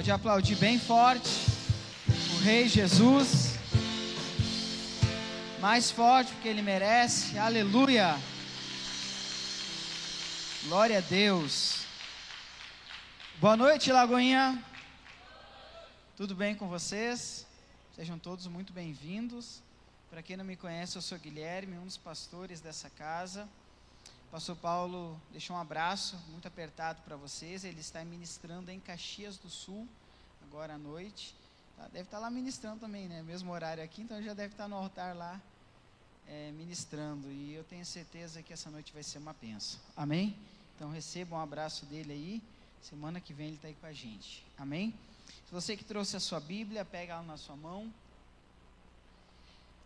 Pode aplaudir bem forte o Rei Jesus. Mais forte porque ele merece. Aleluia. Glória a Deus. Boa noite, Lagoinha. Tudo bem com vocês? Sejam todos muito bem-vindos. Para quem não me conhece, eu sou Guilherme, um dos pastores dessa casa. Pastor Paulo deixou um abraço muito apertado para vocês. Ele está ministrando em Caxias do Sul, agora à noite. Tá, deve estar lá ministrando também, né? Mesmo horário aqui, então já deve estar no altar lá é, ministrando. E eu tenho certeza que essa noite vai ser uma benção. Amém? Então receba um abraço dele aí. Semana que vem ele está aí com a gente. Amém? Se você que trouxe a sua Bíblia, pega ela na sua mão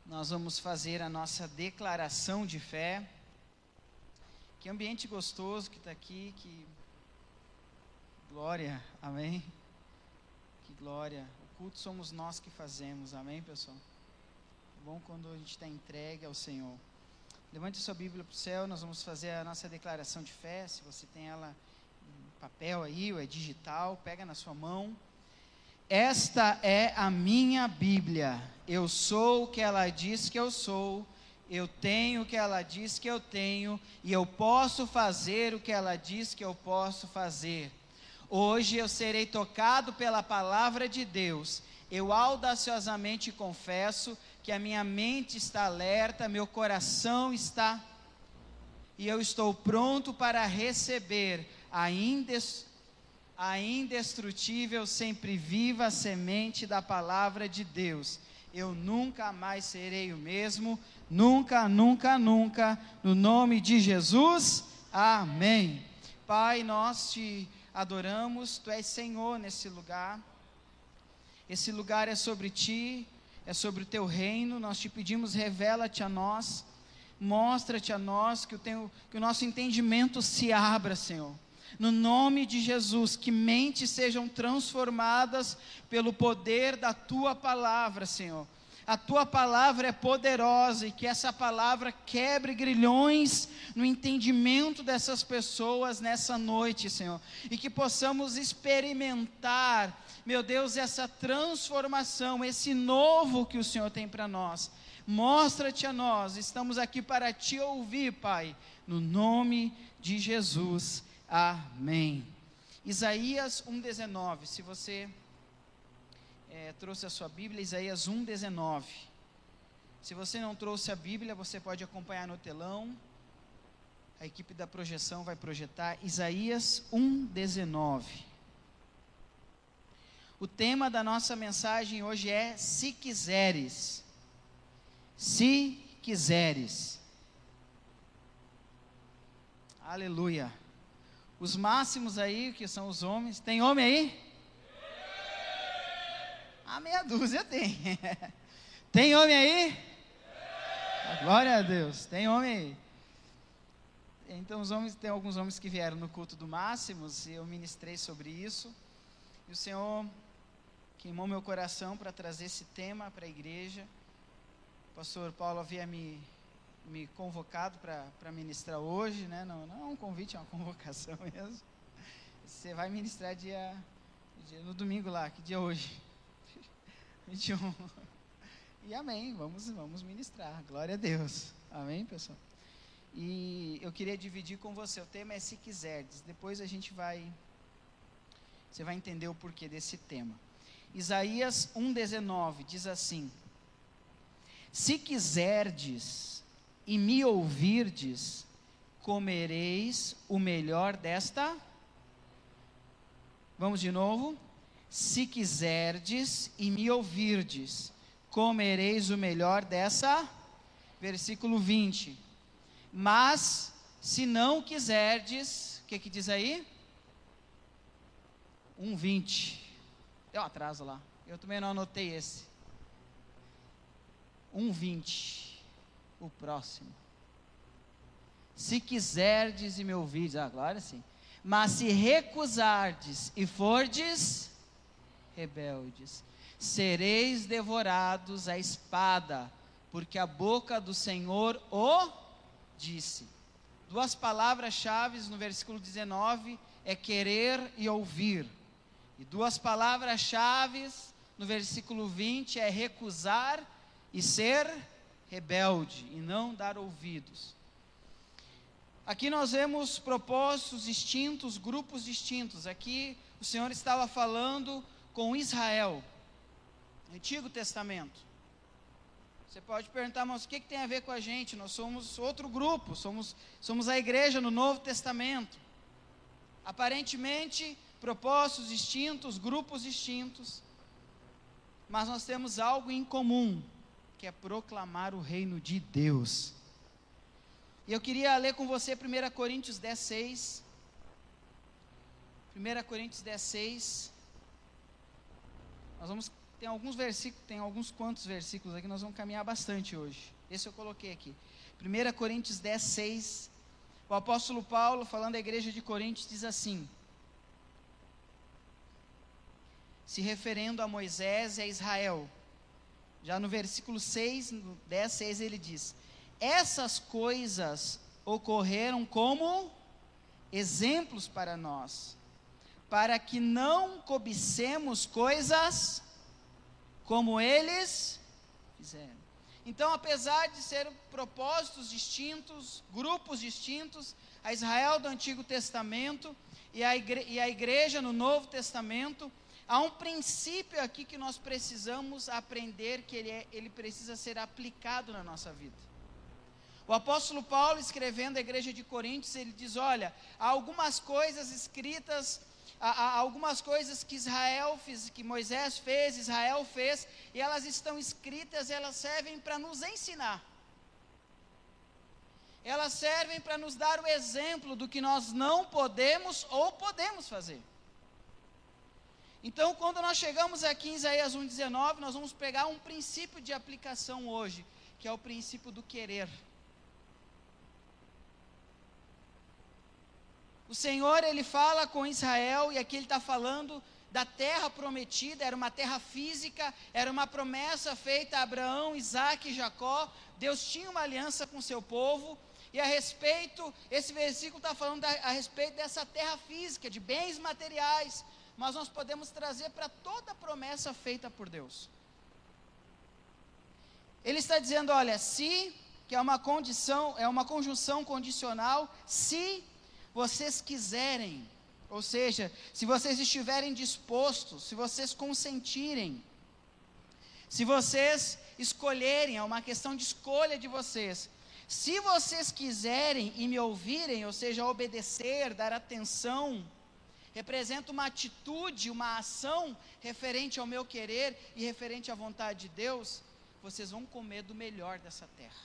nós vamos fazer a nossa declaração de fé. Que ambiente gostoso que está aqui, que glória, amém? Que glória. O culto somos nós que fazemos, amém, pessoal? Bom quando a gente está entregue ao Senhor. Levante sua Bíblia para o céu, nós vamos fazer a nossa declaração de fé. Se você tem ela em papel aí, ou é digital, pega na sua mão. Esta é a minha Bíblia. Eu sou o que ela diz que eu sou, eu tenho o que ela diz que eu tenho, e eu posso fazer o que ela diz que eu posso fazer. Hoje eu serei tocado pela palavra de Deus. Eu audaciosamente confesso que a minha mente está alerta, meu coração está e eu estou pronto para receber a indestrutível a indestrutível, sempre viva semente da palavra de Deus. Eu nunca mais serei o mesmo, nunca, nunca, nunca, no nome de Jesus, amém. Pai, nós te adoramos, tu és Senhor nesse lugar, esse lugar é sobre ti, é sobre o teu reino, nós te pedimos, revela-te a nós, mostra-te a nós que o, teu, que o nosso entendimento se abra, Senhor no nome de Jesus, que mentes sejam transformadas pelo poder da tua palavra, Senhor. A tua palavra é poderosa e que essa palavra quebre grilhões no entendimento dessas pessoas nessa noite, Senhor. E que possamos experimentar, meu Deus, essa transformação, esse novo que o Senhor tem para nós. Mostra-te a nós, estamos aqui para te ouvir, Pai, no nome de Jesus. Amém. Isaías 1,19. Se você é, trouxe a sua Bíblia, Isaías 1,19. Se você não trouxe a Bíblia, você pode acompanhar no telão. A equipe da projeção vai projetar Isaías 1,19. O tema da nossa mensagem hoje é Se quiseres. Se quiseres. Aleluia. Os máximos aí, que são os homens. Tem homem aí? A meia dúzia tem. tem homem aí? Glória a Deus. Tem homem aí. Então os homens, tem alguns homens que vieram no culto do Máximos e eu ministrei sobre isso. E o Senhor queimou meu coração para trazer esse tema para a igreja. O pastor Paulo havia me me convocado para ministrar hoje, né? Não, não é um convite, é uma convocação mesmo. Você vai ministrar dia, dia no domingo lá, que dia é hoje? 21. E amém, vamos, vamos ministrar, glória a Deus. Amém, pessoal? E eu queria dividir com você, o tema é se quiserdes. Depois a gente vai, você vai entender o porquê desse tema. Isaías 1,19 diz assim: Se quiserdes e me ouvirdes, comereis o melhor desta. Vamos de novo? Se quiserdes e me ouvirdes, comereis o melhor dessa. Versículo 20. Mas, se não quiserdes, o que, que diz aí? 1,20. Deu um atraso lá. Eu também não anotei esse. 1,20 o próximo. Se quiserdes e me ouvirdes, ah, glória sim. Mas se recusardes e fordes rebeldes, sereis devorados à espada, porque a boca do Senhor o disse. Duas palavras-chave no versículo 19 é querer e ouvir. E duas palavras-chave no versículo 20 é recusar e ser rebelde e não dar ouvidos. Aqui nós vemos propósitos distintos, grupos distintos. Aqui o Senhor estava falando com Israel, Antigo Testamento. Você pode perguntar, mas o que, que tem a ver com a gente? Nós somos outro grupo, somos, somos a igreja no Novo Testamento. Aparentemente, propósitos distintos, grupos distintos, mas nós temos algo em comum, que é proclamar o reino de Deus. E eu queria ler com você 1 Coríntios 10, 6. 1 Coríntios 10, 6. Nós vamos, tem alguns versículos, tem alguns quantos versículos aqui, nós vamos caminhar bastante hoje. Esse eu coloquei aqui. 1 Coríntios 10, 6. O apóstolo Paulo, falando à igreja de Coríntios, diz assim: se referendo a Moisés e a Israel. Já no versículo 6, no 10, 6, ele diz: Essas coisas ocorreram como exemplos para nós, para que não cobicemos coisas como eles fizeram. Então, apesar de serem propósitos distintos, grupos distintos, a Israel do Antigo Testamento e a, igre e a igreja no Novo Testamento, Há um princípio aqui que nós precisamos aprender que ele, é, ele precisa ser aplicado na nossa vida. O apóstolo Paulo, escrevendo à igreja de Coríntios, ele diz: Olha, há algumas coisas escritas, há, há algumas coisas que Israel fez, que Moisés fez, Israel fez, e elas estão escritas, elas servem para nos ensinar. Elas servem para nos dar o exemplo do que nós não podemos ou podemos fazer. Então, quando nós chegamos aqui em Isaías 1,19, nós vamos pegar um princípio de aplicação hoje, que é o princípio do querer. O Senhor, ele fala com Israel, e aqui ele está falando da terra prometida, era uma terra física, era uma promessa feita a Abraão, Isaac e Jacó. Deus tinha uma aliança com seu povo, e a respeito, esse versículo está falando a respeito dessa terra física, de bens materiais, mas nós podemos trazer para toda promessa feita por Deus. Ele está dizendo, olha, se, que é uma condição, é uma conjunção condicional, se vocês quiserem, ou seja, se vocês estiverem dispostos, se vocês consentirem, se vocês escolherem, é uma questão de escolha de vocês. Se vocês quiserem e me ouvirem, ou seja, obedecer, dar atenção, representa uma atitude, uma ação referente ao meu querer e referente à vontade de Deus, vocês vão comer do melhor dessa terra.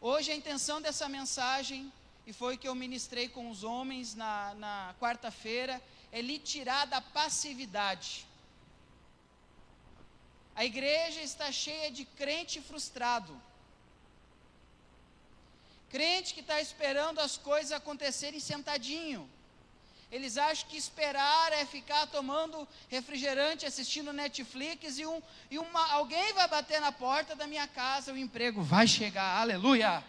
Hoje a intenção dessa mensagem, e foi que eu ministrei com os homens na, na quarta-feira, é lhe tirar da passividade. A igreja está cheia de crente frustrado. Crente que está esperando as coisas acontecerem sentadinho. Eles acham que esperar é ficar tomando refrigerante, assistindo Netflix e, um, e uma, alguém vai bater na porta da minha casa, o emprego vai chegar, aleluia.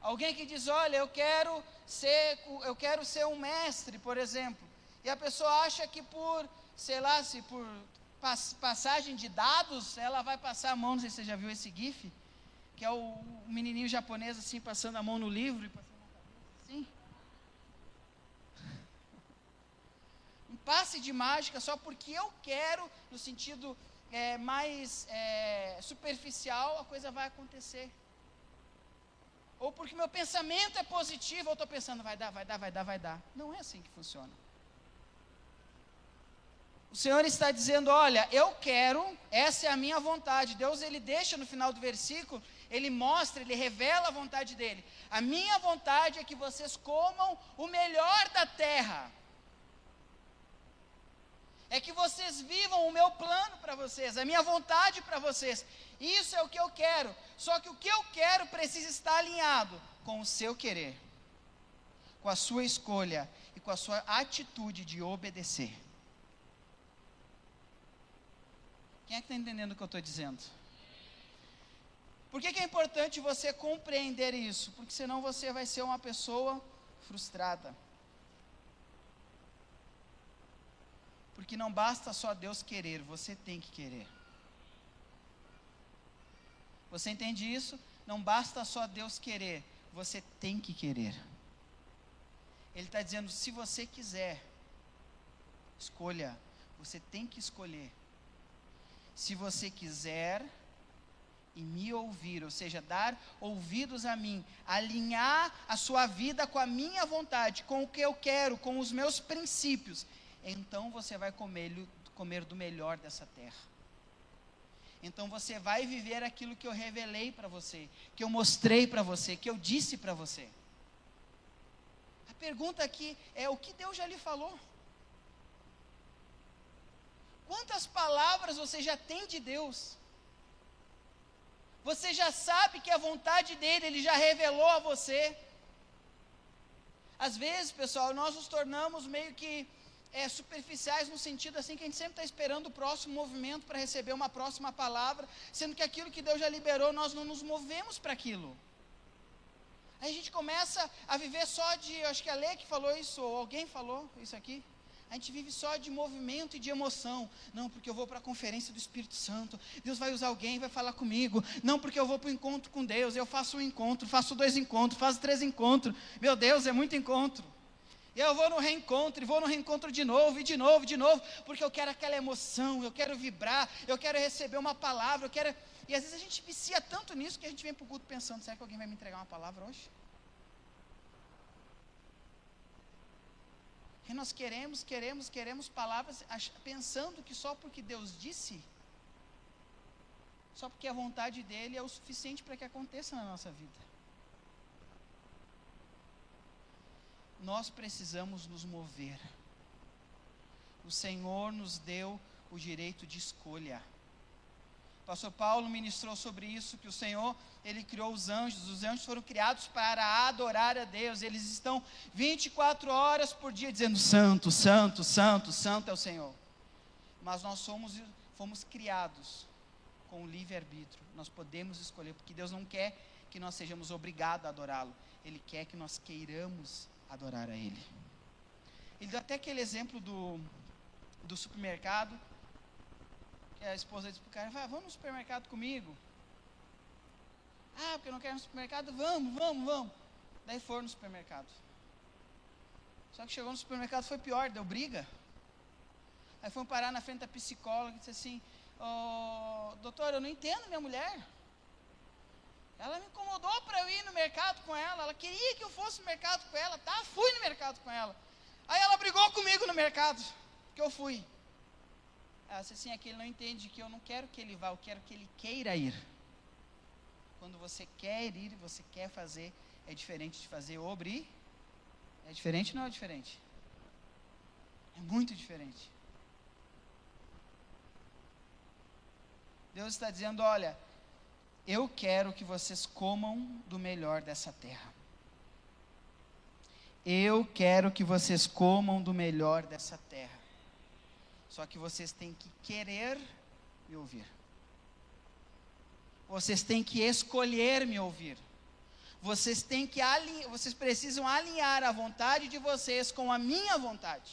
Alguém que diz, olha, eu quero ser, eu quero ser um mestre, por exemplo. E a pessoa acha que por, sei lá, se por passagem de dados, ela vai passar a mão, não sei se você já viu esse GIF que é o, menininho japonês assim, passando a mão no livro e passando a cabeça assim. Um passe de mágica só porque eu quero, no sentido é, mais é, superficial, a coisa vai acontecer. Ou porque meu pensamento é positivo, eu estou pensando, vai dar, vai dar, vai dar, vai dar. Não é assim que funciona. O Senhor está dizendo: Olha, eu quero, essa é a minha vontade. Deus, ele deixa no final do versículo ele mostra, ele revela a vontade dele. A minha vontade é que vocês comam o melhor da terra. É que vocês vivam o meu plano para vocês, a minha vontade para vocês. Isso é o que eu quero. Só que o que eu quero precisa estar alinhado com o seu querer, com a sua escolha e com a sua atitude de obedecer. Quem é que está entendendo o que eu estou dizendo? Por que, que é importante você compreender isso? Porque senão você vai ser uma pessoa frustrada. Porque não basta só Deus querer, você tem que querer. Você entende isso? Não basta só Deus querer, você tem que querer. Ele está dizendo: se você quiser, escolha, você tem que escolher. Se você quiser e me ouvir, ou seja, dar ouvidos a mim, alinhar a sua vida com a minha vontade, com o que eu quero, com os meus princípios, então você vai comer, comer do melhor dessa terra. Então você vai viver aquilo que eu revelei para você, que eu mostrei para você, que eu disse para você. A pergunta aqui é: o que Deus já lhe falou? Quantas palavras você já tem de Deus? Você já sabe que a vontade dele, ele já revelou a você. Às vezes, pessoal, nós nos tornamos meio que é, superficiais no sentido assim que a gente sempre está esperando o próximo movimento para receber uma próxima palavra, sendo que aquilo que Deus já liberou, nós não nos movemos para aquilo. Aí a gente começa a viver só de, acho que a Lê que falou isso, ou alguém falou isso aqui. A gente vive só de movimento e de emoção. Não, porque eu vou para a conferência do Espírito Santo. Deus vai usar alguém, vai falar comigo. Não, porque eu vou para o encontro com Deus. Eu faço um encontro, faço dois encontros, faço três encontros. Meu Deus, é muito encontro. E eu vou no reencontro, e vou no reencontro de novo, e de novo, de novo, porque eu quero aquela emoção, eu quero vibrar, eu quero receber uma palavra, eu quero. E às vezes a gente vicia tanto nisso que a gente vem para o culto pensando: será que alguém vai me entregar uma palavra hoje? E nós queremos, queremos, queremos palavras pensando que só porque Deus disse, só porque a vontade dele é o suficiente para que aconteça na nossa vida. nós precisamos nos mover. O Senhor nos deu o direito de escolha. O pastor Paulo ministrou sobre isso, que o Senhor, ele criou os anjos, os anjos foram criados para adorar a Deus, eles estão 24 horas por dia dizendo santo, santo, santo, santo é o Senhor. Mas nós somos, fomos criados com o livre-arbítrio, nós podemos escolher, porque Deus não quer que nós sejamos obrigados a adorá-lo, Ele quer que nós queiramos adorar a Ele. Ele deu até aquele exemplo do, do supermercado, a esposa disse para o cara, Vai, vamos no supermercado comigo. Ah, porque eu não quero ir no supermercado? Vamos, vamos, vamos. Daí foram no supermercado. Só que chegou no supermercado foi pior, deu briga. Aí foram parar na frente da psicóloga e disse assim, oh, doutor, eu não entendo minha mulher. Ela me incomodou para eu ir no mercado com ela. Ela queria que eu fosse no mercado com ela. Tá, fui no mercado com ela. Aí ela brigou comigo no mercado, que eu fui. Disse assim: aqui ele não entende que eu não quero que ele vá, eu quero que ele queira ir. Quando você quer ir, você quer fazer, é diferente de fazer obri. É diferente não é diferente? É muito diferente. Deus está dizendo: olha, eu quero que vocês comam do melhor dessa terra. Eu quero que vocês comam do melhor dessa terra. Só que vocês têm que querer me ouvir. Vocês têm que escolher me ouvir. Vocês têm que vocês precisam alinhar a vontade de vocês com a minha vontade.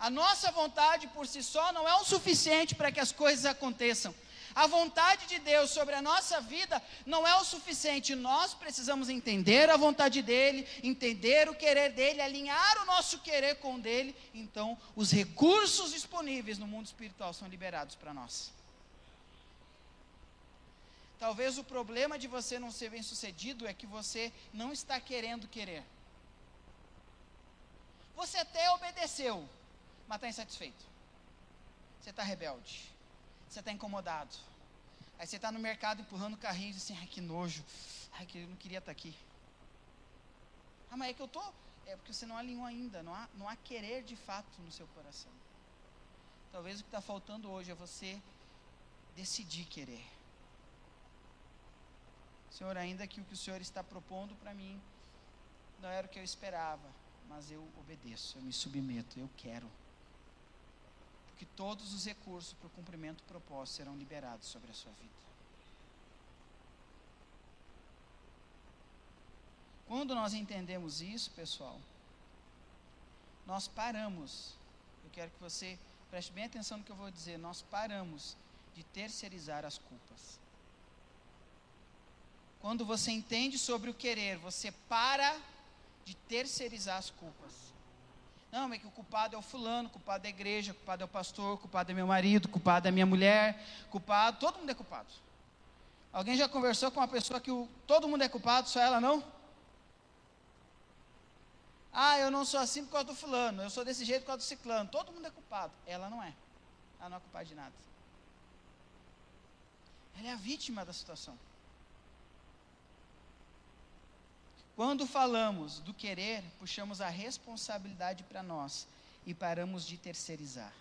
A nossa vontade por si só não é o suficiente para que as coisas aconteçam. A vontade de Deus sobre a nossa vida não é o suficiente. Nós precisamos entender a vontade dele, entender o querer dele, alinhar o nosso querer com o dele. Então, os recursos disponíveis no mundo espiritual são liberados para nós. Talvez o problema de você não ser bem-sucedido é que você não está querendo querer. Você até obedeceu, mas está insatisfeito. Você está rebelde. Você está incomodado. Aí você está no mercado empurrando o carrinho e diz assim, ai que nojo. Ai, que eu não queria estar tá aqui. Ah, mas é que eu estou. É porque você não alinhou ainda. Não há, não há querer de fato no seu coração. Talvez o que está faltando hoje é você decidir querer. Senhor, ainda que o que o Senhor está propondo para mim não era o que eu esperava, mas eu obedeço, eu me submeto, eu quero que todos os recursos para o cumprimento proposto serão liberados sobre a sua vida. Quando nós entendemos isso, pessoal, nós paramos. Eu quero que você preste bem atenção no que eu vou dizer. Nós paramos de terceirizar as culpas. Quando você entende sobre o querer, você para de terceirizar as culpas. Não, é que o culpado é o fulano, culpado é a igreja, culpado é o pastor, culpado é meu marido, culpado é minha mulher, culpado, todo mundo é culpado. Alguém já conversou com uma pessoa que o, todo mundo é culpado, só ela não? Ah, eu não sou assim por causa do fulano, eu sou desse jeito por causa do ciclano. Todo mundo é culpado. Ela não é. Ela não é culpada de nada. Ela é a vítima da situação. Quando falamos do querer, puxamos a responsabilidade para nós e paramos de terceirizar.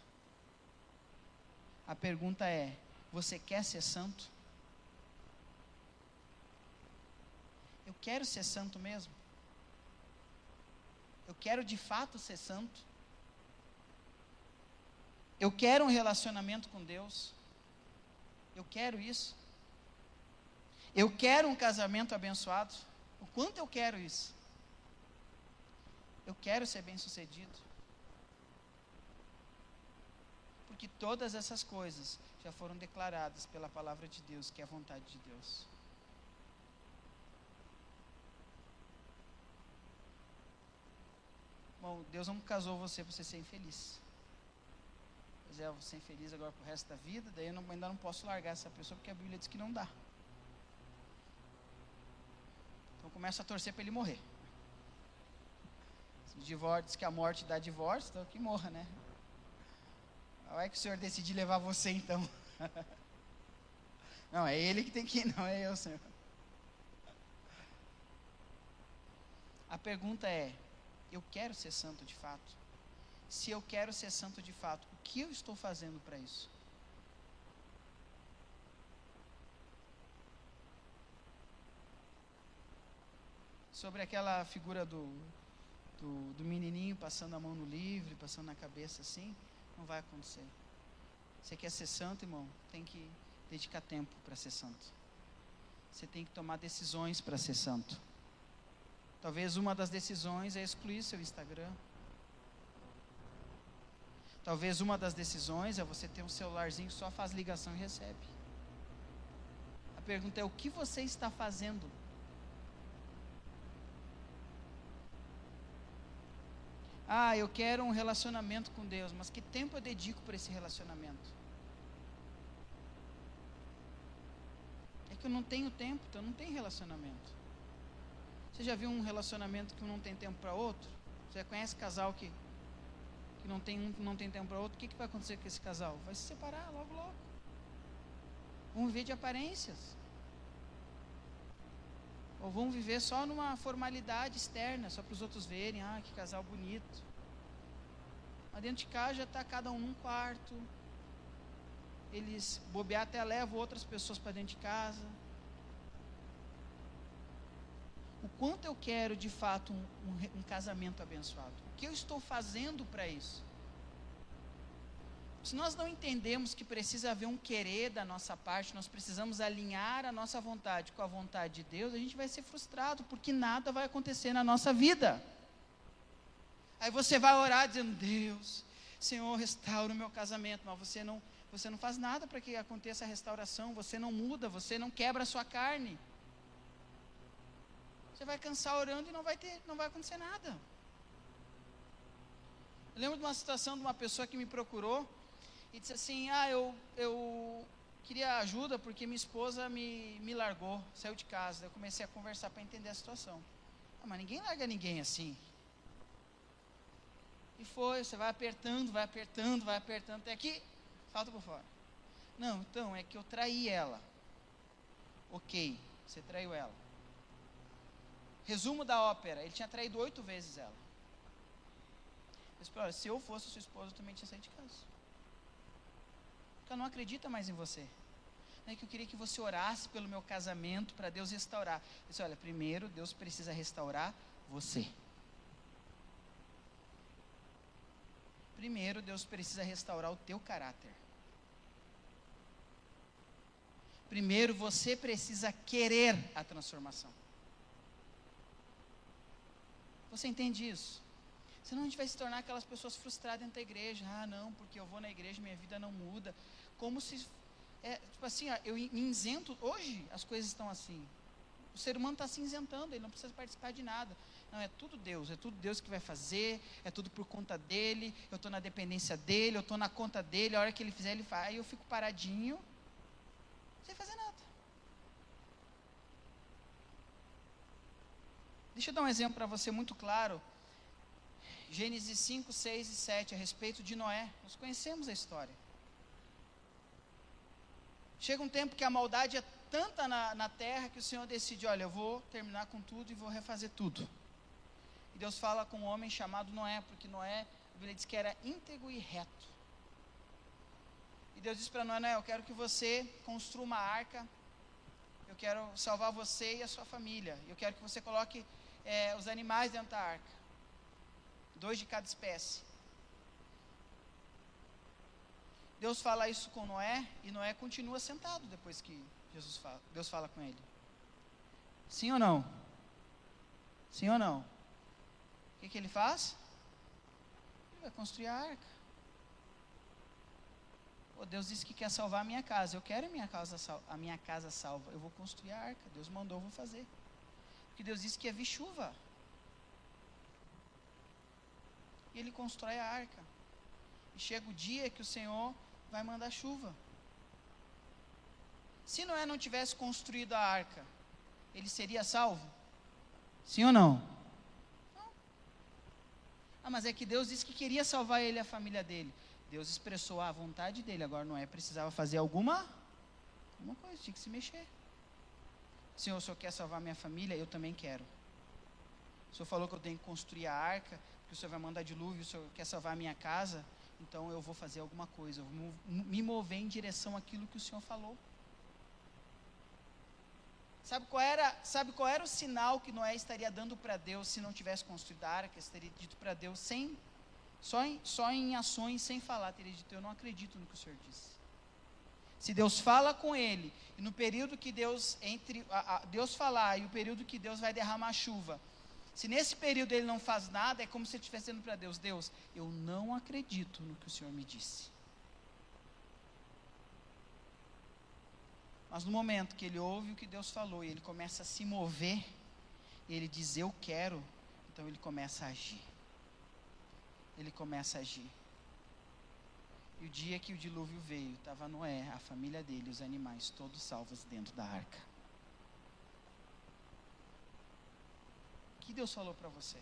A pergunta é: você quer ser santo? Eu quero ser santo mesmo? Eu quero de fato ser santo? Eu quero um relacionamento com Deus? Eu quero isso? Eu quero um casamento abençoado? O quanto eu quero isso? Eu quero ser bem-sucedido. Porque todas essas coisas já foram declaradas pela palavra de Deus, que é a vontade de Deus. Bom, Deus não casou você para você ser infeliz. Pois é, eu vou ser infeliz agora para o resto da vida, daí eu não, ainda não posso largar essa pessoa, porque a Bíblia diz que não dá. Começa a torcer para ele morrer. Se divórcio, diz que a morte dá divórcio, então que morra, né? Vai que o Senhor decidir levar você então. Não, é ele que tem que ir, não é eu, Senhor. A pergunta é: eu quero ser santo de fato? Se eu quero ser santo de fato, o que eu estou fazendo para isso? Sobre aquela figura do, do, do, menininho passando a mão no livre, passando na cabeça assim, não vai acontecer. Você quer ser santo, irmão? Tem que dedicar tempo para ser santo. Você tem que tomar decisões para ser santo. Talvez uma das decisões é excluir seu Instagram. Talvez uma das decisões é você ter um celularzinho que só faz ligação e recebe. A pergunta é: o que você está fazendo Ah, eu quero um relacionamento com Deus, mas que tempo eu dedico para esse relacionamento? É que eu não tenho tempo, então não tem relacionamento. Você já viu um relacionamento que um não tem tempo para outro? Você conhece casal que, que não tem um que não tem tempo para outro? O que, que vai acontecer com esse casal? Vai se separar logo, logo. Vão viver de aparências. Ou vão viver só numa formalidade externa, só para os outros verem, ah, que casal bonito. Dentro de casa já está cada um num quarto. Eles bobear até levam outras pessoas para dentro de casa. O quanto eu quero de fato um, um, um casamento abençoado? O que eu estou fazendo para isso? Se nós não entendemos que precisa haver um querer da nossa parte, nós precisamos alinhar a nossa vontade com a vontade de Deus, a gente vai ser frustrado, porque nada vai acontecer na nossa vida. Aí você vai orar dizendo: Deus, Senhor, restaura o meu casamento, mas você não, você não faz nada para que aconteça a restauração, você não muda, você não quebra a sua carne. Você vai cansar orando e não vai ter, não vai acontecer nada. Eu lembro de uma situação de uma pessoa que me procurou e disse assim: Ah, eu, eu queria ajuda porque minha esposa me, me largou, saiu de casa. Eu comecei a conversar para entender a situação. Ah, mas ninguém larga ninguém assim. E foi, você vai apertando, vai apertando, vai apertando, até aqui, salta por fora. Não, então, é que eu traí ela. Ok, você traiu ela. Resumo da ópera, ele tinha traído oito vezes ela. Eu disse, olha, se eu fosse sua esposa, eu também tinha saído de casa porque não acredita mais em você. É que eu queria que você orasse pelo meu casamento para Deus restaurar. Eu disse, olha, primeiro Deus precisa restaurar você. Primeiro Deus precisa restaurar o teu caráter. Primeiro você precisa querer a transformação. Você entende isso? Senão a gente vai se tornar aquelas pessoas frustradas dentro da igreja. Ah, não, porque eu vou na igreja minha vida não muda. Como se. É, tipo assim, eu me isento. Hoje as coisas estão assim. O ser humano está se isentando, ele não precisa participar de nada. Não, é tudo Deus, é tudo Deus que vai fazer, é tudo por conta dele, eu estou na dependência dele, eu estou na conta dele, a hora que ele fizer, ele faz, aí eu fico paradinho, sem fazer nada. Deixa eu dar um exemplo para você muito claro. Gênesis 5, 6 e 7, a respeito de Noé. Nós conhecemos a história. Chega um tempo que a maldade é tanta na, na terra que o Senhor decide: olha, eu vou terminar com tudo e vou refazer tudo. E Deus fala com um homem chamado Noé, porque Noé, a Bíblia diz que era íntegro e reto. E Deus diz para Noé: Noé, eu quero que você construa uma arca. Eu quero salvar você e a sua família. Eu quero que você coloque é, os animais dentro da arca dois de cada espécie. Deus fala isso com Noé e Noé continua sentado depois que Jesus fala, Deus fala com ele. Sim ou não? Sim ou não? O que, que ele faz? Ele vai construir a arca. Oh, Deus disse que quer salvar a minha casa. Eu quero a minha casa, a minha casa salva. Eu vou construir a arca. Deus mandou, eu vou fazer. Porque Deus disse que ia vir chuva. E ele constrói a arca. E chega o dia que o Senhor vai mandar chuva. Se Noé não tivesse construído a arca, ele seria salvo? Sim ou não? Não. Ah, mas é que Deus disse que queria salvar ele e a família dele. Deus expressou a vontade dele. Agora Noé precisava fazer alguma, alguma coisa, tinha que se mexer. Senhor, o Senhor quer salvar minha família? Eu também quero. O Senhor falou que eu tenho que construir a arca, o Senhor vai mandar dilúvio, o Senhor quer salvar a minha casa, então eu vou fazer alguma coisa, eu vou me mover em direção àquilo que o Senhor falou. Sabe qual era, sabe qual era o sinal que Noé estaria dando para Deus se não tivesse construído a arca? Estaria dito para Deus sem, só em, só em ações, sem falar. Teria dito: Eu não acredito no que o Senhor disse. Se Deus fala com ele, e no período que Deus, entre a, a, Deus falar e o período que Deus vai derramar chuva, se nesse período ele não faz nada, é como se ele estivesse dizendo para Deus: Deus, eu não acredito no que o Senhor me disse. Mas no momento que ele ouve o que Deus falou e ele começa a se mover, ele diz: Eu quero, então ele começa a agir. Ele começa a agir. E o dia que o dilúvio veio, estava Noé, a família dele, os animais, todos salvos dentro da arca. Que Deus falou para você?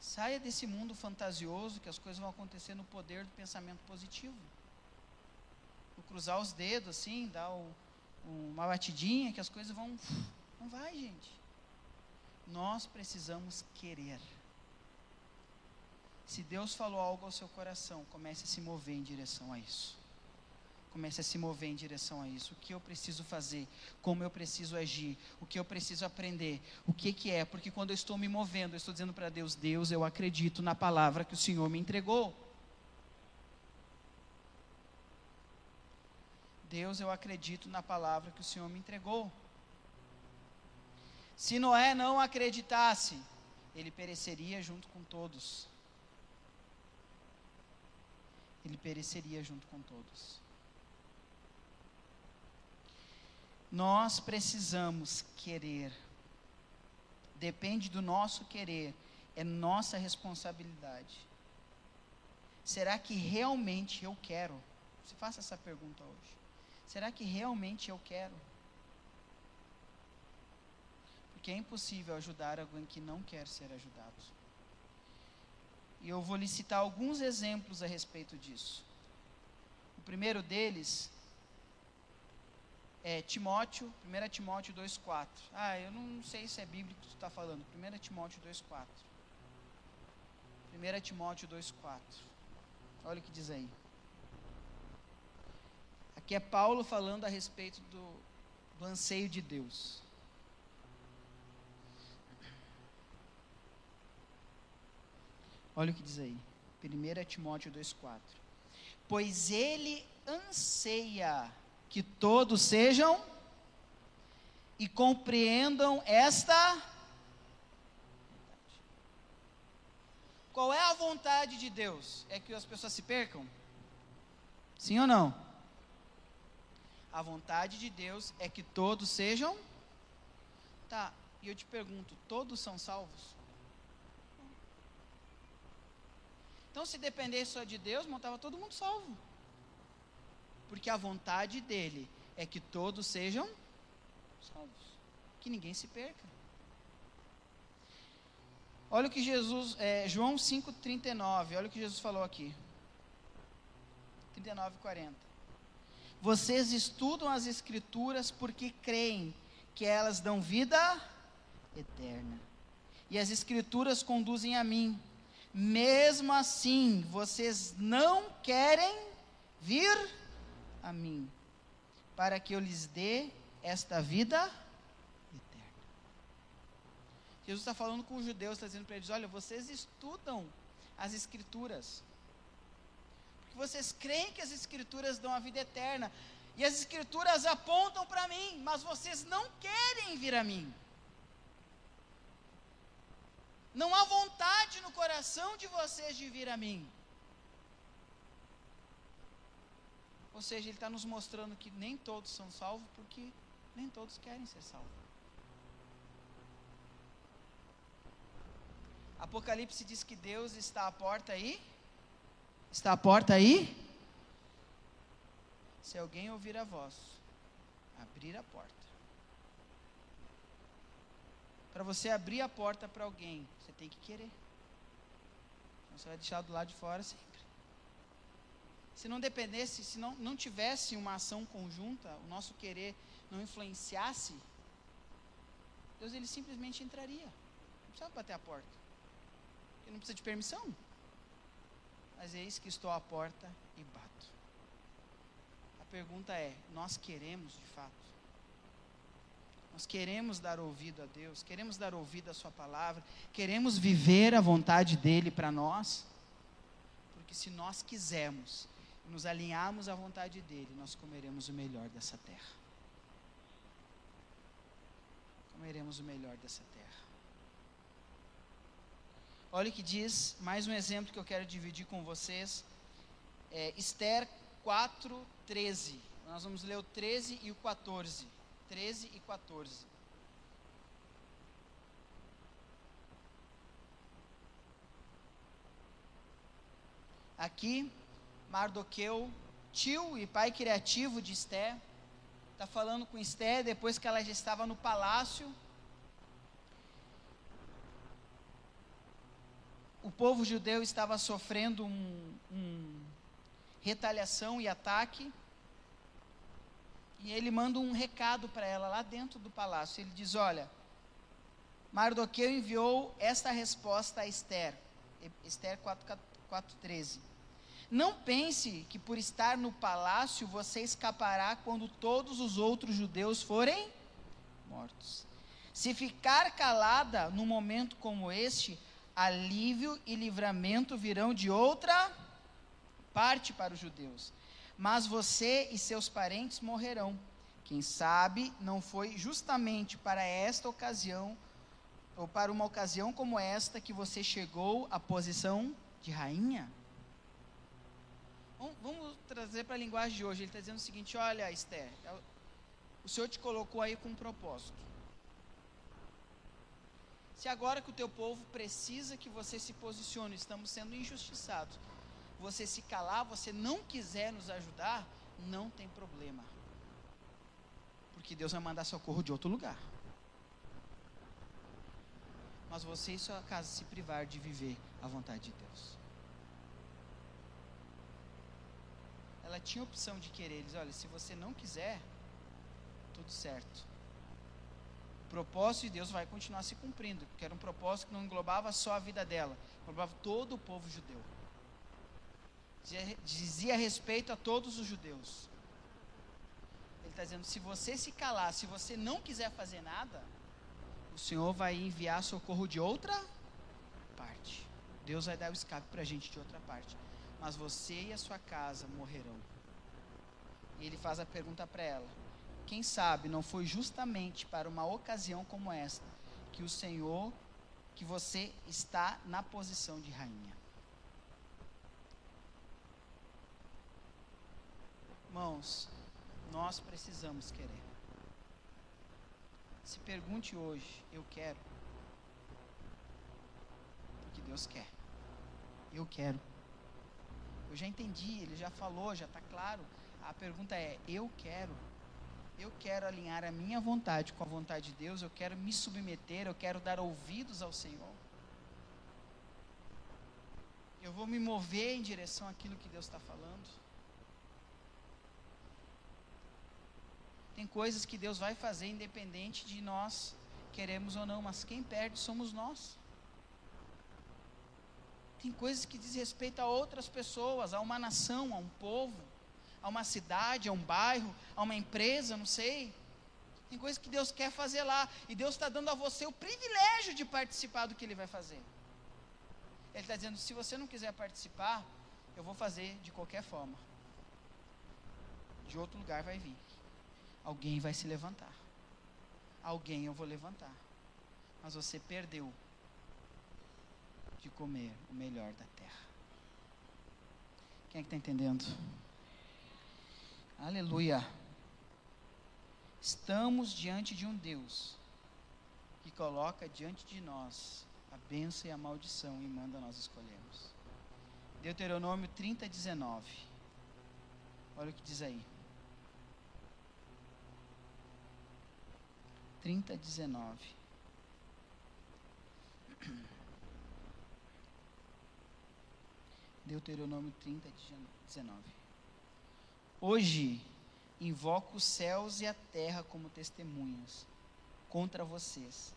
Saia desse mundo fantasioso que as coisas vão acontecer no poder do pensamento positivo. No cruzar os dedos assim, dar o, uma batidinha que as coisas vão. Não vai, gente. Nós precisamos querer. Se Deus falou algo ao seu coração, comece a se mover em direção a isso comece a se mover em direção a isso. O que eu preciso fazer? Como eu preciso agir? O que eu preciso aprender? O que, que é? Porque quando eu estou me movendo, eu estou dizendo para Deus: Deus, eu acredito na palavra que o Senhor me entregou. Deus, eu acredito na palavra que o Senhor me entregou. Se Noé não acreditasse, ele pereceria junto com todos. Ele pereceria junto com todos. Nós precisamos querer. Depende do nosso querer, é nossa responsabilidade. Será que realmente eu quero? Você faça essa pergunta hoje. Será que realmente eu quero? Porque é impossível ajudar alguém que não quer ser ajudado. E eu vou lhe citar alguns exemplos a respeito disso. O primeiro deles é, Timóteo, 1 Timóteo 2,4. Ah, eu não sei se é bíblico que tu está falando. 1 Timóteo 2,4. 1 Timóteo 2,4. Olha o que diz aí. Aqui é Paulo falando a respeito do, do anseio de Deus. Olha o que diz aí. 1 Timóteo 2,4. Pois ele anseia que todos sejam e compreendam esta. Qual é a vontade de Deus? É que as pessoas se percam? Sim ou não? A vontade de Deus é que todos sejam. Tá, e eu te pergunto: todos são salvos? Então, se dependesse só de Deus, montava todo mundo salvo. Porque a vontade dele é que todos sejam salvos, que ninguém se perca. Olha o que Jesus, é, João 5,39, olha o que Jesus falou aqui. 39 e 40. Vocês estudam as Escrituras porque creem que elas dão vida eterna. E as Escrituras conduzem a mim. Mesmo assim, vocês não querem vir a mim, para que eu lhes dê esta vida Jesus está falando com os judeus, está dizendo para eles: olha, vocês estudam as Escrituras. Porque vocês creem que as Escrituras dão a vida eterna. E as Escrituras apontam para mim, mas vocês não querem vir a mim. Não há vontade no coração de vocês de vir a mim. Ou seja, ele está nos mostrando que nem todos são salvos, porque nem todos querem ser salvos. Apocalipse diz que Deus está à porta aí. Está à porta aí? Se alguém ouvir a voz, abrir a porta. Para você abrir a porta para alguém, você tem que querer. Então você vai deixar do lado de fora sempre. Se não dependesse, se não, não tivesse uma ação conjunta, o nosso querer não influenciasse, Deus ele simplesmente entraria. Não precisava bater a porta não precisa de permissão. Mas eis que estou à porta e bato. A pergunta é: nós queremos de fato? Nós queremos dar ouvido a Deus, queremos dar ouvido à Sua palavra, queremos viver a vontade dEle para nós? Porque se nós quisermos, nos alinharmos à vontade dEle, nós comeremos o melhor dessa terra. Comeremos o melhor dessa terra. Olha o que diz, mais um exemplo que eu quero dividir com vocês. É, Esther 4, 13. Nós vamos ler o 13 e o 14. 13 e 14. Aqui, Mardoqueu, tio e pai criativo de Esther, está falando com Esther depois que ela já estava no palácio o povo judeu estava sofrendo um, um retaliação e ataque. E ele manda um recado para ela lá dentro do palácio. Ele diz: Olha, Mardoqueu enviou esta resposta a Esther, Esther 4,13. Não pense que por estar no palácio você escapará quando todos os outros judeus forem mortos. Se ficar calada num momento como este, alívio e livramento virão de outra parte para os judeus. Mas você e seus parentes morrerão. Quem sabe não foi justamente para esta ocasião, ou para uma ocasião como esta, que você chegou à posição de rainha? Vamos trazer para a linguagem de hoje. Ele está dizendo o seguinte: olha, Esther, é o Senhor te colocou aí com um propósito. Se agora que o teu povo precisa que você se posicione, estamos sendo injustiçados, você se calar, você não quiser nos ajudar, não tem problema. Porque Deus vai mandar socorro de outro lugar. Mas você e sua casa se privar de viver a vontade de Deus. Ela tinha opção de querer, eles, olha, se você não quiser, tudo certo propósito de Deus vai continuar se cumprindo, porque era um propósito que não englobava só a vida dela, englobava todo o povo judeu. Dizia, dizia respeito a todos os judeus. Ele está dizendo: se você se calar, se você não quiser fazer nada, o Senhor vai enviar socorro de outra parte. Deus vai dar o escape para a gente de outra parte. Mas você e a sua casa morrerão. E ele faz a pergunta para ela: quem sabe não foi justamente para uma ocasião como esta que o Senhor que você está na posição de rainha. Irmãos, nós precisamos querer. Se pergunte hoje, eu quero. Porque Deus quer. Eu quero. Eu já entendi, ele já falou, já está claro. A pergunta é: eu quero. Eu quero alinhar a minha vontade com a vontade de Deus, eu quero me submeter, eu quero dar ouvidos ao Senhor. Eu vou me mover em direção àquilo que Deus está falando. Tem coisas que Deus vai fazer independente de nós queremos ou não, mas quem perde somos nós. Tem coisas que diz respeito a outras pessoas, a uma nação, a um povo, a uma cidade, a um bairro, a uma empresa, não sei. Tem coisas que Deus quer fazer lá. E Deus está dando a você o privilégio de participar do que Ele vai fazer. Ele está dizendo: se você não quiser participar, eu vou fazer de qualquer forma. De outro lugar vai vir. Alguém vai se levantar. Alguém eu vou levantar. Mas você perdeu de comer o melhor da terra. Quem é que está entendendo? Aleluia. Estamos diante de um Deus que coloca diante de nós a bênção e a maldição e manda nós escolhermos. Deuteronômio 30, 19. Olha o que diz aí. 30, 19. Deuteronômio 30, 19. Hoje invoco os céus e a terra como testemunhas contra vocês,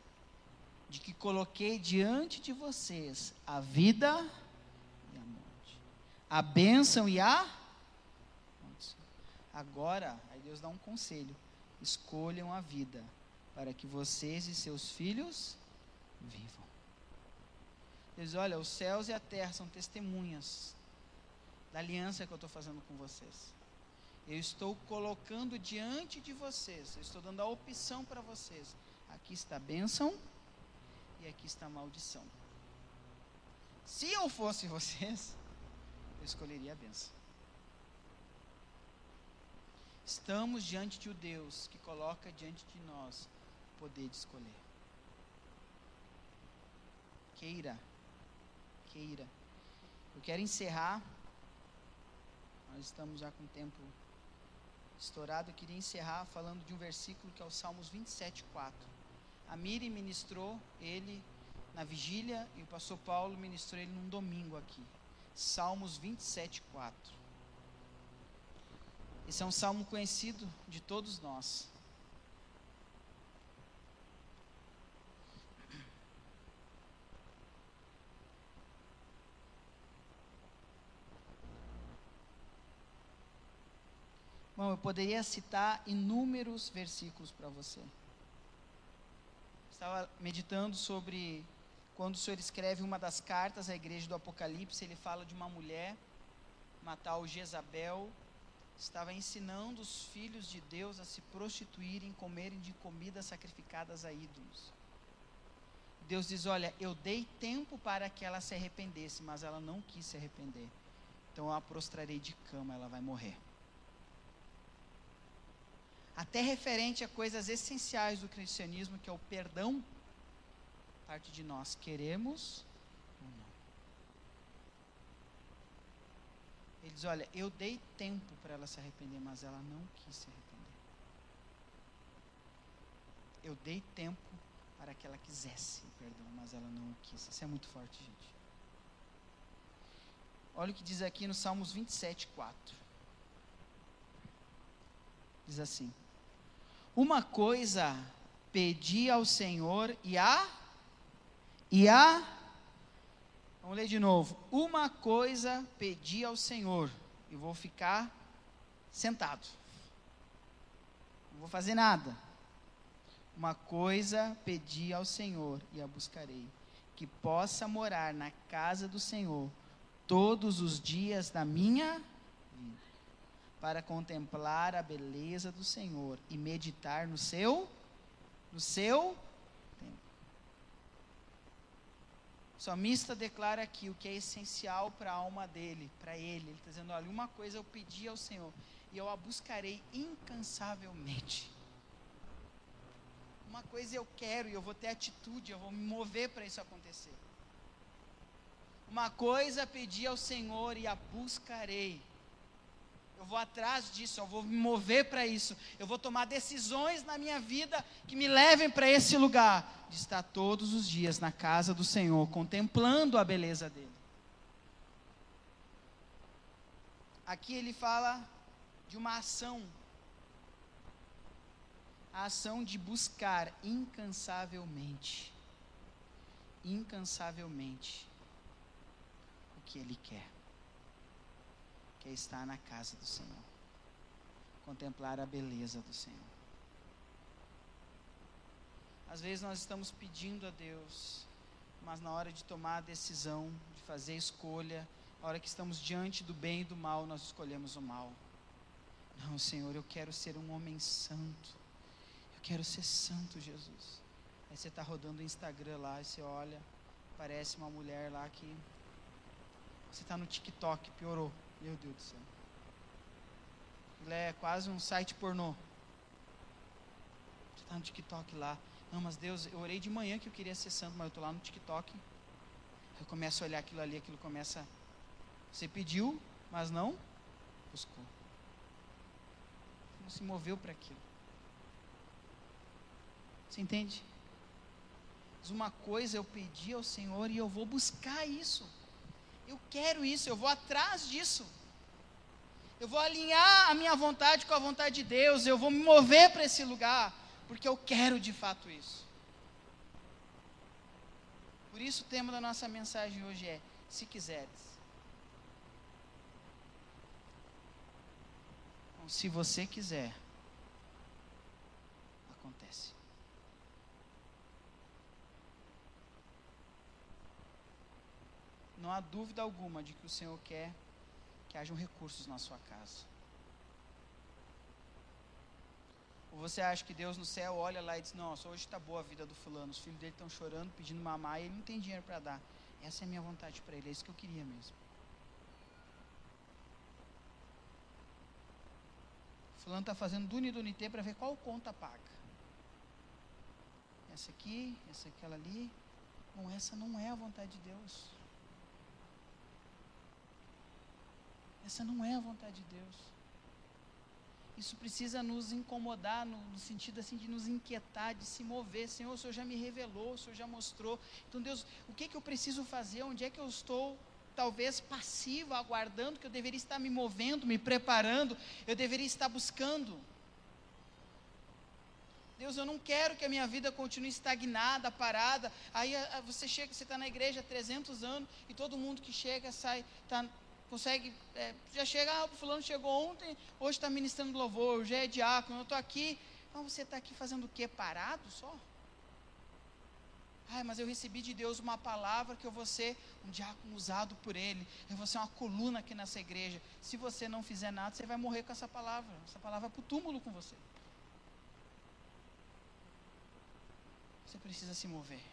de que coloquei diante de vocês a vida e a morte, a bênção e a Agora, aí Deus dá um conselho: escolham a vida, para que vocês e seus filhos vivam. Diz: Olha, os céus e a terra são testemunhas da aliança que eu estou fazendo com vocês. Eu estou colocando diante de vocês, eu estou dando a opção para vocês. Aqui está a bênção e aqui está a maldição. Se eu fosse vocês, eu escolheria a bênção. Estamos diante de um Deus que coloca diante de nós o poder de escolher. Queira queira. Eu quero encerrar. Nós estamos já com o tempo estourado. Eu queria encerrar falando de um versículo que é o Salmos 27, 4. A Miri ministrou ele na vigília e o pastor Paulo ministrou ele num domingo aqui. Salmos 27, 4. Esse é um salmo conhecido de todos nós. Bom, eu poderia citar inúmeros versículos para você. Estava meditando sobre quando o Senhor escreve uma das cartas à igreja do Apocalipse, ele fala de uma mulher, uma tal Jezabel, estava ensinando os filhos de Deus a se prostituírem, comerem de comidas sacrificadas a ídolos. Deus diz: Olha, eu dei tempo para que ela se arrependesse, mas ela não quis se arrepender. Então eu a prostrarei de cama, ela vai morrer até referente a coisas essenciais do cristianismo, que é o perdão, parte de nós queremos ou não. Ele diz: Olha, eu dei tempo para ela se arrepender, mas ela não quis se arrepender. Eu dei tempo para que ela quisesse perdão, mas ela não quis. Isso é muito forte, gente. Olha o que diz aqui no Salmos 27, 4. Diz assim: uma coisa pedi ao Senhor e a e a Vamos ler de novo. Uma coisa pedi ao Senhor e vou ficar sentado. Não vou fazer nada. Uma coisa pedi ao Senhor e a buscarei, que possa morar na casa do Senhor todos os dias da minha para contemplar a beleza do Senhor e meditar no seu no seu tempo. O salmista declara aqui o que é essencial para a alma dele, para ele. Ele está dizendo: olha, uma coisa eu pedi ao Senhor, e eu a buscarei incansavelmente. Uma coisa eu quero, e eu vou ter atitude, eu vou me mover para isso acontecer. Uma coisa pedi ao Senhor e a buscarei. Eu vou atrás disso, eu vou me mover para isso. Eu vou tomar decisões na minha vida que me levem para esse lugar de estar todos os dias na casa do Senhor, contemplando a beleza dele. Aqui ele fala de uma ação. A ação de buscar incansavelmente. Incansavelmente que ele quer, que é estar na casa do Senhor, contemplar a beleza do Senhor. Às vezes nós estamos pedindo a Deus, mas na hora de tomar a decisão, de fazer a escolha, na hora que estamos diante do bem e do mal, nós escolhemos o mal. Não, Senhor, eu quero ser um homem santo. Eu quero ser santo, Jesus. Aí você está rodando o Instagram lá e você olha, parece uma mulher lá que você está no TikTok, piorou. Meu Deus do céu. Ele é quase um site pornô. Você está no TikTok lá. Não, mas Deus, eu orei de manhã que eu queria ser santo, mas eu estou lá no TikTok. Eu começo a olhar aquilo ali, aquilo começa. Você pediu, mas não buscou. Não se moveu para aquilo. Você entende? Mas uma coisa eu pedi ao Senhor e eu vou buscar isso. Eu quero isso, eu vou atrás disso. Eu vou alinhar a minha vontade com a vontade de Deus, eu vou me mover para esse lugar, porque eu quero de fato isso. Por isso o tema da nossa mensagem hoje é: se quiseres. Então, se você quiser, não há dúvida alguma de que o Senhor quer que hajam recursos na sua casa. Ou você acha que Deus no céu olha lá e diz: Nossa, hoje está boa a vida do fulano, os filhos dele estão chorando, pedindo mamar e ele não tem dinheiro para dar. Essa é a minha vontade para ele, é isso que eu queria mesmo. Fulano está fazendo Duni Dunité para ver qual conta paga. Essa aqui, essa aquela ali. Bom, essa não é a vontade de Deus. Essa não é a vontade de Deus. Isso precisa nos incomodar no, no, sentido assim de nos inquietar, de se mover. Senhor, o Senhor já me revelou, o Senhor já mostrou. Então, Deus, o que, que eu preciso fazer? Onde é que eu estou talvez passivo, aguardando que eu deveria estar me movendo, me preparando, eu deveria estar buscando. Deus, eu não quero que a minha vida continue estagnada, parada. Aí você chega, você está na igreja há 300 anos e todo mundo que chega sai, está consegue, é, já chega, ah, o fulano chegou ontem, hoje está ministrando louvor, já é diácono, eu estou aqui. Mas você está aqui fazendo o quê? Parado só? Ai, mas eu recebi de Deus uma palavra que eu vou ser um diácono usado por Ele. Eu vou ser uma coluna aqui nessa igreja. Se você não fizer nada, você vai morrer com essa palavra. Essa palavra é para o túmulo com você. Você precisa se mover.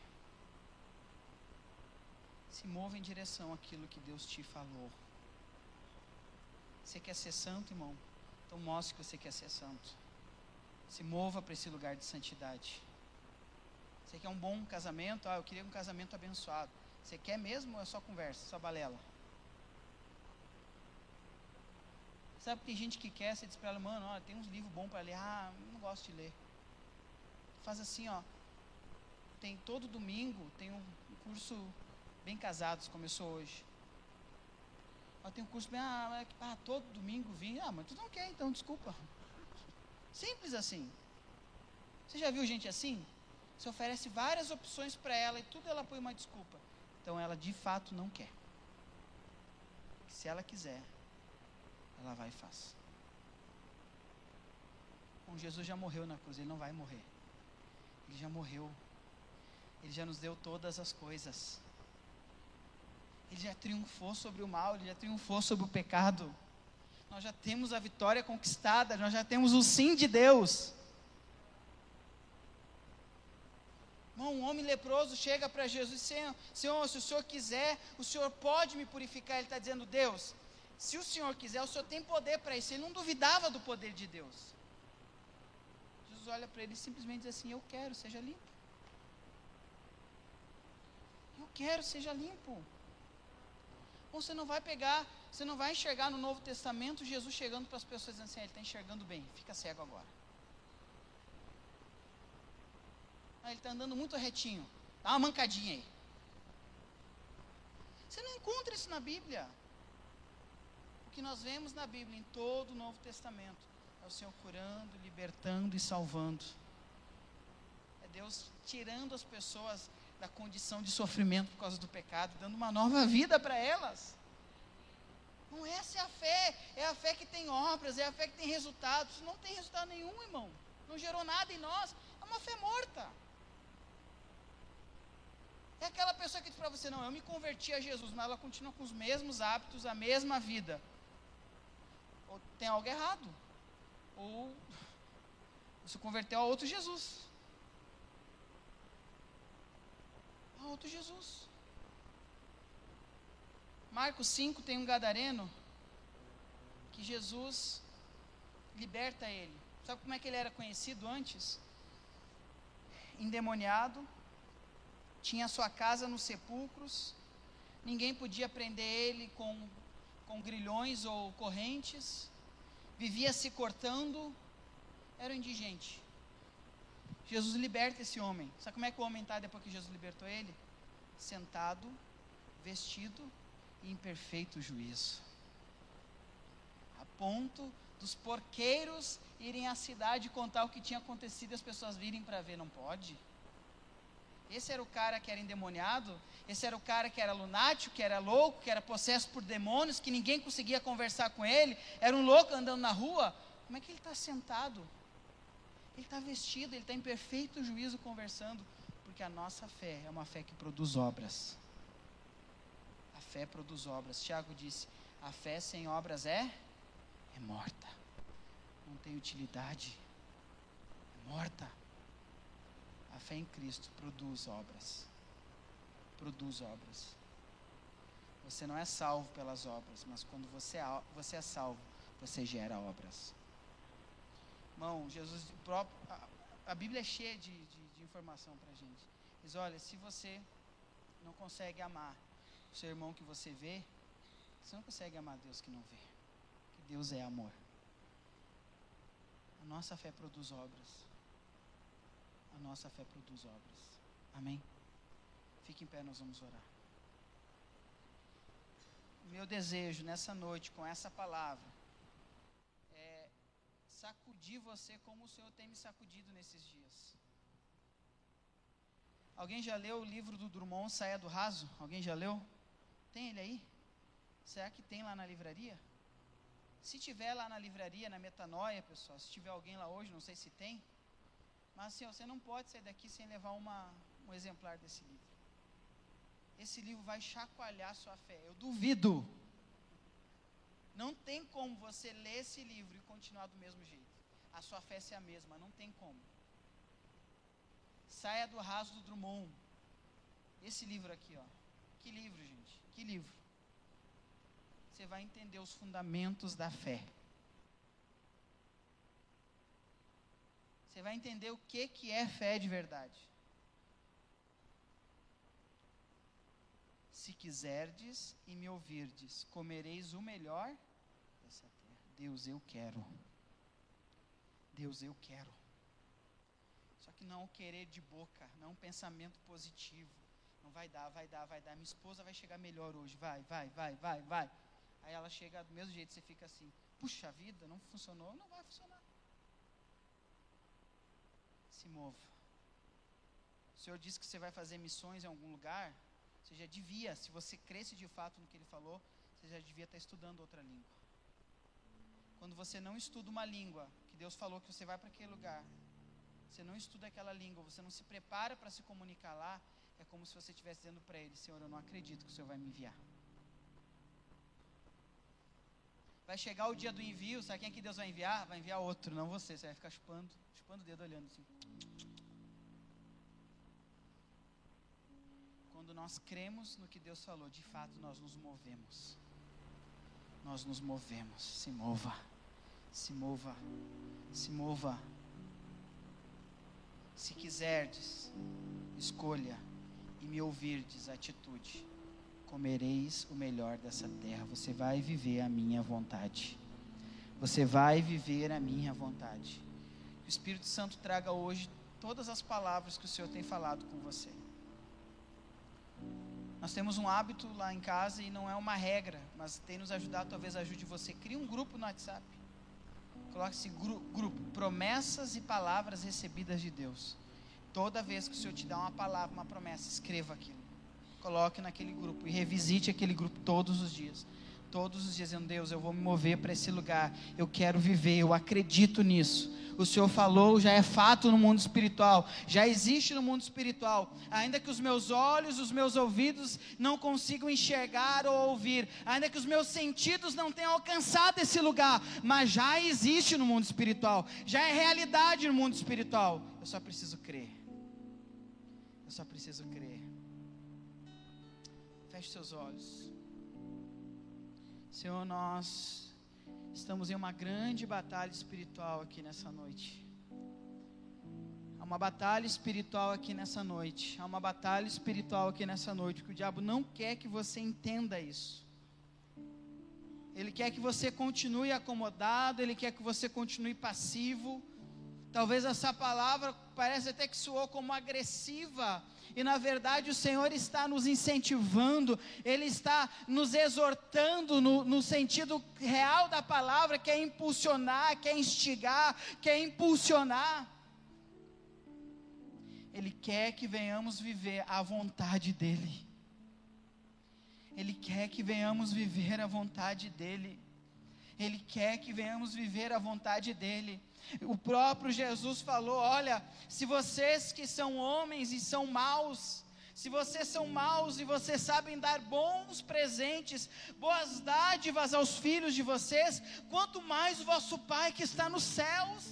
Se mova em direção àquilo que Deus te falou. Você quer ser santo, irmão? Então mostre que você quer ser santo. Se mova para esse lugar de santidade. Você quer um bom casamento? Ah, eu queria um casamento abençoado. Você quer mesmo ou é só conversa, só balela? Sabe que tem gente que quer, você diz para ela, mano, tem uns livros bons para ler. Ah, não gosto de ler. Faz assim, ó. Tem todo domingo, tem um curso bem casados, começou hoje. Ah, tem um curso bem, ah, ah, todo domingo vim. Ah, mas tu não quer, então, desculpa. Simples assim. Você já viu gente assim? Você oferece várias opções para ela e tudo ela põe uma desculpa. Então ela de fato não quer. Se ela quiser, ela vai e faz. Bom, Jesus já morreu na cruz, ele não vai morrer. Ele já morreu. Ele já nos deu todas as coisas. Ele já triunfou sobre o mal, ele já triunfou sobre o pecado. Nós já temos a vitória conquistada, nós já temos o sim de Deus. Irmão, um homem leproso chega para Jesus, Senhor, Senhor, se o Senhor quiser, o Senhor pode me purificar. Ele está dizendo, Deus, se o Senhor quiser, o Senhor tem poder para isso. Ele não duvidava do poder de Deus. Jesus olha para ele e simplesmente diz assim: Eu quero, seja limpo. Eu quero, seja limpo. Você não vai pegar, você não vai enxergar no Novo Testamento Jesus chegando para as pessoas dizendo assim: ah, Ele está enxergando bem, fica cego agora. Ah, ele está andando muito retinho. Dá uma mancadinha aí. Você não encontra isso na Bíblia. O que nós vemos na Bíblia, em todo o Novo Testamento, é o Senhor curando, libertando e salvando. É Deus tirando as pessoas da condição de sofrimento por causa do pecado, dando uma nova vida para elas. Não essa é a fé, é a fé que tem obras, é a fé que tem resultados. Não tem resultado nenhum, irmão. Não gerou nada em nós. É uma fé morta. É aquela pessoa que diz para você, não, eu me converti a Jesus, mas ela continua com os mesmos hábitos, a mesma vida. Ou tem algo errado. Ou você converteu a outro Jesus. Outro Jesus. Marcos 5 tem um gadareno que Jesus liberta ele. Sabe como é que ele era conhecido antes? Endemoniado, tinha sua casa nos sepulcros, ninguém podia prender ele com, com grilhões ou correntes, vivia se cortando, era um indigente. Jesus liberta esse homem. Sabe como é que o homem está depois que Jesus libertou ele? Sentado, vestido e em perfeito juízo. A ponto dos porqueiros irem à cidade contar o que tinha acontecido e as pessoas virem para ver. Não pode? Esse era o cara que era endemoniado, esse era o cara que era lunático, que era louco, que era possesso por demônios, que ninguém conseguia conversar com ele, era um louco andando na rua. Como é que ele está sentado? Ele está vestido, ele está em perfeito juízo conversando, porque a nossa fé é uma fé que produz obras. A fé produz obras. Tiago disse: a fé sem obras é é morta, não tem utilidade, é morta. A fé em Cristo produz obras. Produz obras. Você não é salvo pelas obras, mas quando você é, você é salvo, você gera obras. Irmão, Jesus, próprio, a, a, Bíblia é cheia de, de, de informação para gente. Diz: olha, se você não consegue amar o seu irmão que você vê, você não consegue amar Deus que não vê. Que Deus é amor. A nossa fé produz obras a nossa fé produz obras. Amém? Fique em pé, nós vamos orar. Meu desejo nessa noite, com essa palavra, sacudir você como o Senhor tem me sacudido nesses dias. Alguém já leu o livro do Drummond, Saia do Raso? Alguém já leu? Tem ele aí? Será que tem lá na livraria? Se tiver lá na livraria, na Metanoia, pessoal, se tiver alguém lá hoje, não sei se tem, mas assim, você não pode sair daqui sem levar uma, um exemplar desse livro. Esse livro vai chacoalhar sua fé. Eu duvido. Não tem como você ler esse livro e continuar do mesmo jeito. A sua fé ser a mesma, não tem como. Saia do raso do Drummond. Esse livro aqui, ó. Que livro, gente? Que livro? Você vai entender os fundamentos da fé. Você vai entender o que, que é fé de verdade. Se quiserdes e me ouvirdes, comereis o melhor dessa terra. Deus, eu quero. Deus, eu quero. Só que não querer de boca, não um pensamento positivo. Não vai dar, vai dar, vai dar. Minha esposa vai chegar melhor hoje. Vai, vai, vai, vai, vai. Aí ela chega do mesmo jeito, você fica assim: puxa vida, não funcionou, não vai funcionar se mova. O Senhor disse que você vai fazer missões em algum lugar, você já devia, se você cresce de fato no que Ele falou, você já devia estar estudando outra língua. Quando você não estuda uma língua, que Deus falou que você vai para aquele lugar, você não estuda aquela língua, você não se prepara para se comunicar lá, é como se você estivesse dizendo para Ele: Senhor, eu não acredito que o Senhor vai me enviar. Vai chegar o dia do envio, sabe quem é que Deus vai enviar? Vai enviar outro, não você. Você vai ficar chupando, chupando o dedo olhando assim. Quando nós cremos no que Deus falou, de fato nós nos movemos. Nós nos movemos. Se mova. Se mova. Se mova. Se quiserdes, escolha e me ouvirdes, atitude. Comereis o melhor dessa terra. Você vai viver a minha vontade. Você vai viver a minha vontade. Que o Espírito Santo traga hoje todas as palavras que o Senhor tem falado com você. Nós temos um hábito lá em casa e não é uma regra, mas tem nos ajudado, talvez ajude você. Crie um grupo no WhatsApp. Coloque-se gru grupo, promessas e palavras recebidas de Deus. Toda vez que o Senhor te dá uma palavra, uma promessa, escreva aquilo. Coloque naquele grupo e revisite aquele grupo todos os dias. Todos os dias, Deus, eu vou me mover para esse lugar. Eu quero viver, eu acredito nisso. O Senhor falou, já é fato no mundo espiritual, já existe no mundo espiritual. Ainda que os meus olhos, os meus ouvidos não consigam enxergar ou ouvir, ainda que os meus sentidos não tenham alcançado esse lugar, mas já existe no mundo espiritual, já é realidade no mundo espiritual. Eu só preciso crer. Eu só preciso crer. Feche seus olhos. Senhor, nós estamos em uma grande batalha espiritual aqui nessa noite. Há uma batalha espiritual aqui nessa noite. Há uma batalha espiritual aqui nessa noite. Que o diabo não quer que você entenda isso. Ele quer que você continue acomodado. Ele quer que você continue passivo. Talvez essa palavra parece até que soou como agressiva, e na verdade o Senhor está nos incentivando, Ele está nos exortando no, no sentido real da palavra, que é impulsionar, que é instigar, que é impulsionar. Ele quer que venhamos viver a vontade dEle. Ele quer que venhamos viver a vontade dEle. Ele quer que venhamos viver a vontade dEle. O próprio Jesus falou: Olha, se vocês que são homens e são maus, se vocês são maus e vocês sabem dar bons presentes, boas dádivas aos filhos de vocês, quanto mais o vosso Pai que está nos céus.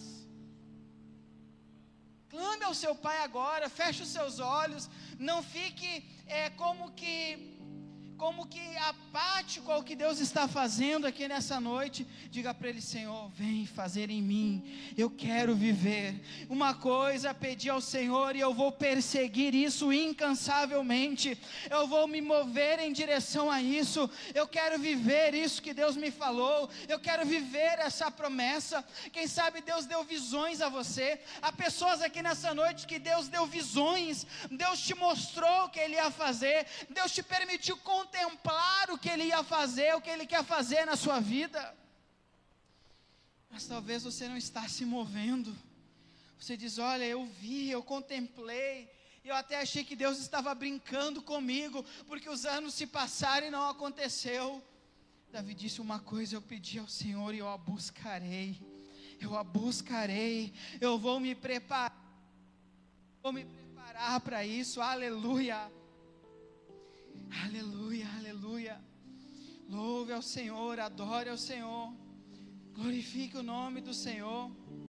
Clame ao seu Pai agora, feche os seus olhos, não fique é, como que como que apático ao que Deus está fazendo aqui nessa noite, diga para Ele: Senhor, vem fazer em mim, eu quero viver. Uma coisa pedir ao Senhor e eu vou perseguir isso incansavelmente, eu vou me mover em direção a isso, eu quero viver isso que Deus me falou, eu quero viver essa promessa. Quem sabe Deus deu visões a você, há pessoas aqui nessa noite que Deus deu visões, Deus te mostrou o que Ele ia fazer, Deus te permitiu contar contemplar o que Ele ia fazer, o que Ele quer fazer na sua vida. Mas talvez você não está se movendo. Você diz: Olha, eu vi, eu contemplei, eu até achei que Deus estava brincando comigo, porque os anos se passaram e não aconteceu. Davi disse uma coisa: Eu pedi ao Senhor e eu a buscarei. Eu a buscarei. Eu vou me preparar. Vou me preparar para isso. Aleluia. Aleluia, aleluia. Louve ao Senhor, adore ao Senhor. Glorifique o nome do Senhor.